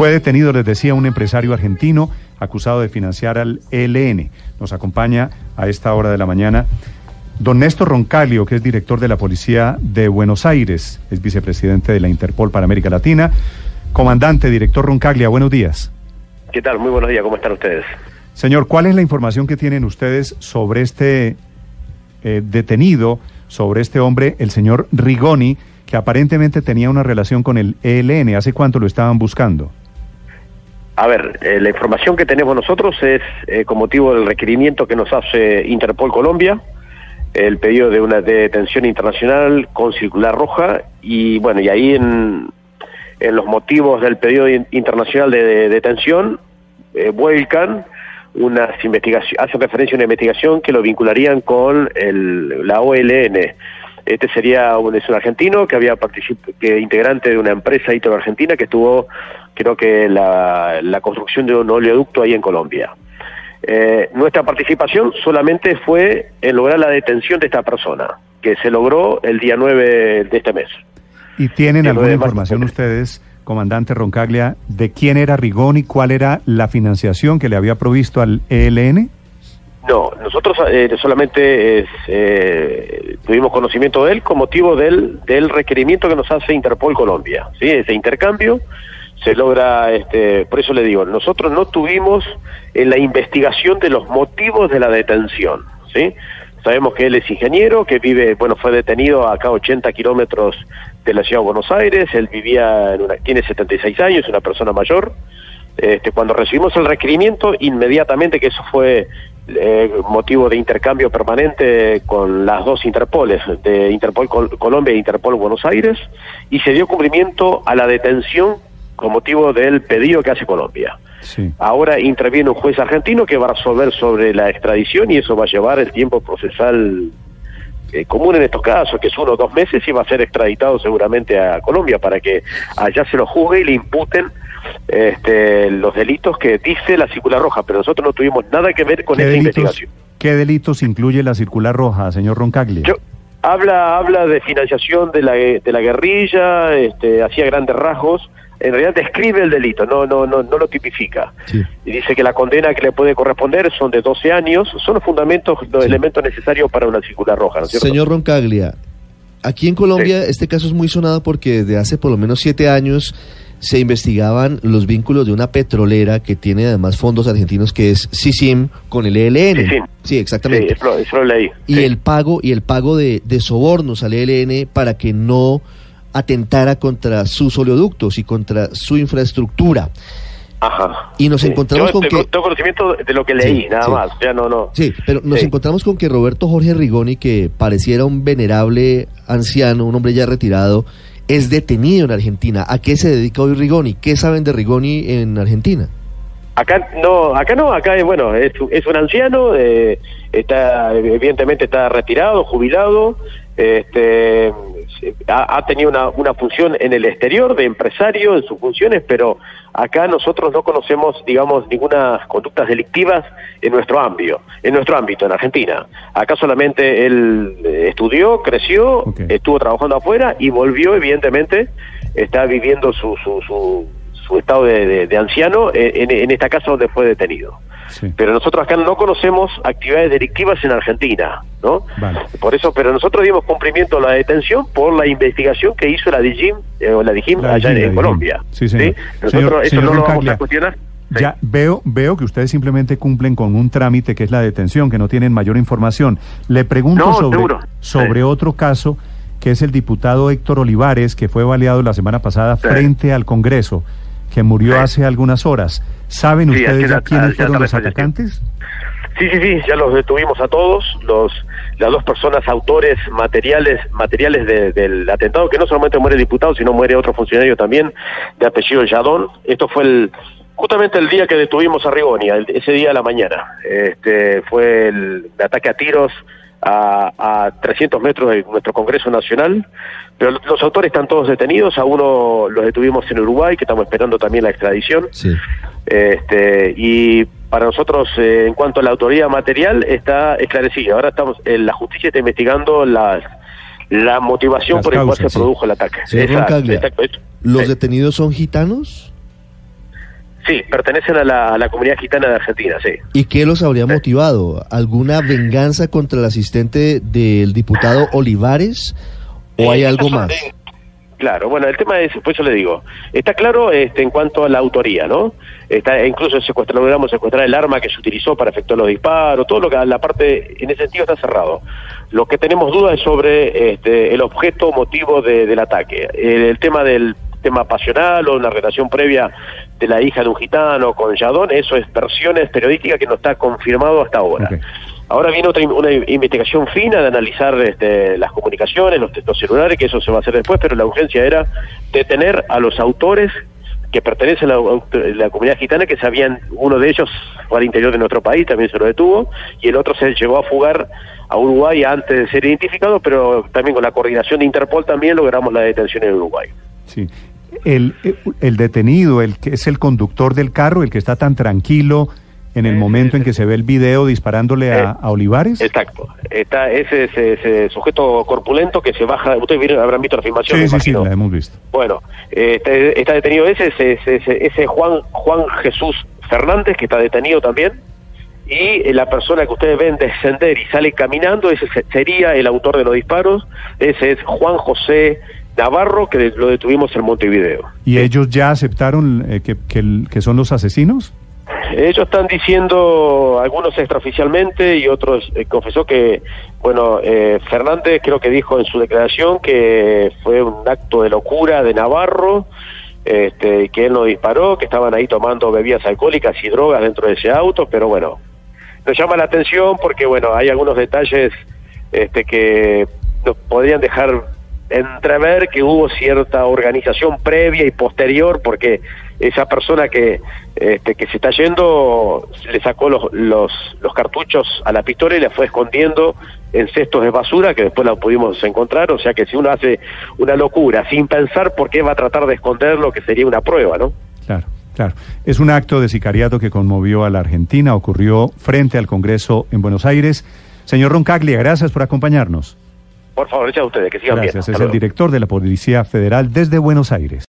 Fue detenido, les decía, un empresario argentino acusado de financiar al ELN. Nos acompaña a esta hora de la mañana don Néstor Roncaglio, que es director de la Policía de Buenos Aires, es vicepresidente de la Interpol para América Latina. Comandante, director Roncaglia, buenos días. ¿Qué tal? Muy buenos días, ¿cómo están ustedes? Señor, ¿cuál es la información que tienen ustedes sobre este eh, detenido, sobre este hombre, el señor Rigoni, que aparentemente tenía una relación con el ELN? ¿Hace cuánto lo estaban buscando? A ver, eh, la información que tenemos nosotros es eh, con motivo del requerimiento que nos hace Interpol Colombia, el pedido de una detención internacional con circular roja y bueno, y ahí en, en los motivos del pedido internacional de, detención eh, vuelcan unas investigaciones, hacen referencia a una investigación que lo vincularían con el, la OLN. Este sería un, es un argentino que había que integrante de una empresa italo-argentina que estuvo creo que la, la construcción de un oleoducto ahí en Colombia. Eh, nuestra participación solamente fue en lograr la detención de esta persona, que se logró el día 9 de este mes. ¿Y tienen alguna información ustedes, comandante Roncaglia, de quién era Rigoni, cuál era la financiación que le había provisto al ELN? No, nosotros eh, solamente eh, tuvimos conocimiento de él con motivo del, del requerimiento que nos hace Interpol Colombia, ¿sí? ese intercambio se logra, este, por eso le digo, nosotros no tuvimos en la investigación de los motivos de la detención, ¿sí? Sabemos que él es ingeniero, que vive, bueno, fue detenido acá a 80 kilómetros de la ciudad de Buenos Aires, él vivía, en una, tiene 76 años, una persona mayor. Este, cuando recibimos el requerimiento, inmediatamente, que eso fue eh, motivo de intercambio permanente con las dos Interpoles, de Interpol Colombia e Interpol Buenos Aires, y se dio cumplimiento a la detención con motivo del pedido que hace Colombia. Ahora interviene un juez argentino que va a resolver sobre la extradición y eso va a llevar el tiempo procesal eh, común en estos casos, que es uno o dos meses y va a ser extraditado seguramente a Colombia para que allá se lo juzgue y le imputen este, los delitos que dice la circular roja, pero nosotros no tuvimos nada que ver con esa investigación. ¿Qué delitos incluye la circular roja, señor Roncaglia? habla, habla de financiación de la, de la guerrilla, este, hacía grandes rasgos, en realidad describe el delito, no, no, no, no lo tipifica. Y dice que la condena que le puede corresponder son de 12 años, son los fundamentos, los elementos necesarios para una circular roja. Señor Roncaglia, aquí en Colombia este caso es muy sonado porque desde hace por lo menos siete años se investigaban los vínculos de una petrolera que tiene además fondos argentinos que es CISIM con el ELN. Sí, exactamente. eso, leí. Y el pago y el pago de, de sobornos al ELN para que no atentara contra sus oleoductos y contra su infraestructura. Ajá. Y nos encontramos con que... Tengo conocimiento de lo que leí, nada más. Ya no, no. Sí, pero nos encontramos con que Roberto Jorge Rigoni, que pareciera un venerable anciano, un hombre ya retirado, es detenido en Argentina. ¿A qué se dedica hoy Rigoni? ¿Qué saben de Rigoni en Argentina? Acá no, acá no, acá bueno, es, es un anciano, eh, está evidentemente está retirado, jubilado, este ha, tenido una, una, función en el exterior de empresario en sus funciones, pero acá nosotros no conocemos, digamos, ninguna conductas delictivas en nuestro ámbito, en nuestro ámbito, en Argentina. Acá solamente él estudió, creció, estuvo trabajando afuera y volvió, evidentemente, está viviendo su, su, su, su estado de, de, anciano en, en esta casa donde fue detenido. Pero nosotros acá no conocemos actividades delictivas en Argentina, ¿no? Por eso, pero nosotros dimos cumplimiento a la detención por la investigación que hizo la DIGIM, eh, o la DIGIM allá en, Colombia. Sí, señor. Nosotros eso no lo vamos a cuestionar. Ya veo, veo que ustedes simplemente cumplen con un trámite que es la detención, que no tienen mayor información. Le pregunto sobre, sobre otro caso, que es el diputado Héctor Olivares, que fue baleado la semana pasada frente al Congreso que murió hace algunas horas. ¿Saben ustedes quiénes fueron los atacantes? Sí, sí, sí, ya los detuvimos a todos. Los, las dos personas autores materiales materiales de- del atentado, que no solamente muere el diputado, sino muere otro funcionario también de apellido Yadón. Esto fue el justamente el día que detuvimos a Rigonia, el- ese día a la mañana. Este fue el, ataque a tiros a, a 300 metros de nuestro Congreso Nacional, pero los autores están todos detenidos, a uno los detuvimos en Uruguay, que estamos esperando también la extradición. Sí. Este, y para nosotros, eh, en cuanto a la autoría material, está esclarecida. Ahora estamos, eh, la justicia está investigando las, la motivación Las por la cual se sí. produjo el ataque. Señor Exacto, Roncaglia, exacto, esto. ¿Los Sí. detenidos son gitanos? Sí, pertenecen a la, a la comunidad gitana de Argentina, sí. ¿Y qué los habría motivado? ¿Alguna venganza contra el asistente del diputado Olivares? ¿O hay algo más? Claro, bueno, el tema es, por eso le digo, está claro este, en cuanto a la autoría, ¿no? Está, incluso secuestrar, logramos secuestrar el arma que se utilizó para efectuar los disparos, todo lo que la parte, en ese sentido está cerrado. Lo que tenemos dudas es sobre este, el objeto, motivo de- del ataque. El, el tema del tema pasional o una relación previa de la hija de un gitano con Yadón, eso es versiones periodísticas que no está confirmado hasta ahora. Ahora viene otra una investigación fina de analizar este, las comunicaciones, los textos celulares, que eso se va a hacer después, pero la urgencia era detener a los autores que pertenecen a la, a la comunidad gitana, que sabían, uno de ellos fue al interior de nuestro país, también se lo detuvo, y el otro se llevó a fugar a Uruguay antes de ser identificado, pero también con la coordinación de Interpol también logramos la detención en Uruguay. Sí. El, el detenido, el que es el conductor del carro, el que está tan tranquilo en el Ese momento en que se ve el video disparándole a, Eh, a Olivares. Exacto. Está ese, ese, ese sujeto corpulento que se baja, ustedes vieron- habrán visto la filmación, Sí, sí, sí, la hemos visto. Bueno, eh, está, está detenido ese, ese, ese, Juan, Juan Jesús Fernández, que está detenido también, y eh, la persona que ustedes ven descender y sale caminando, ese se- sería el autor de los disparos, ese es Juan José Navarro, que lo detuvimos en Montevideo. ¿Y ellos ya aceptaron eh, que, que son los asesinos? Ellos están diciendo, algunos extraoficialmente y otros eh, confesó que, bueno, eh, Fernández creo que dijo en su declaración que fue un acto de locura de Navarro, este, que él no disparó, que estaban ahí tomando bebidas alcohólicas y drogas dentro de ese auto, pero bueno, nos llama la atención porque, bueno, hay algunos detalles este, que nos podrían dejar entrever que hubo cierta organización previa y posterior porque esa persona que este, que se está yendo le sacó los, los, los cartuchos a la pistola y la fue escondiendo en cestos de basura que después la pudimos encontrar, o sea que si uno hace una locura sin pensar por qué va a tratar de esconderlo, que sería una prueba, ¿no? Claro, claro. Es un acto de sicariato que conmovió a la Argentina, ocurrió frente al Congreso en Buenos Aires. Señor Roncaglia, gracias por acompañarnos. Por favor, echa ustedes, que sigan Gracias, bien. Es el director de la Policía Federal desde Buenos Aires.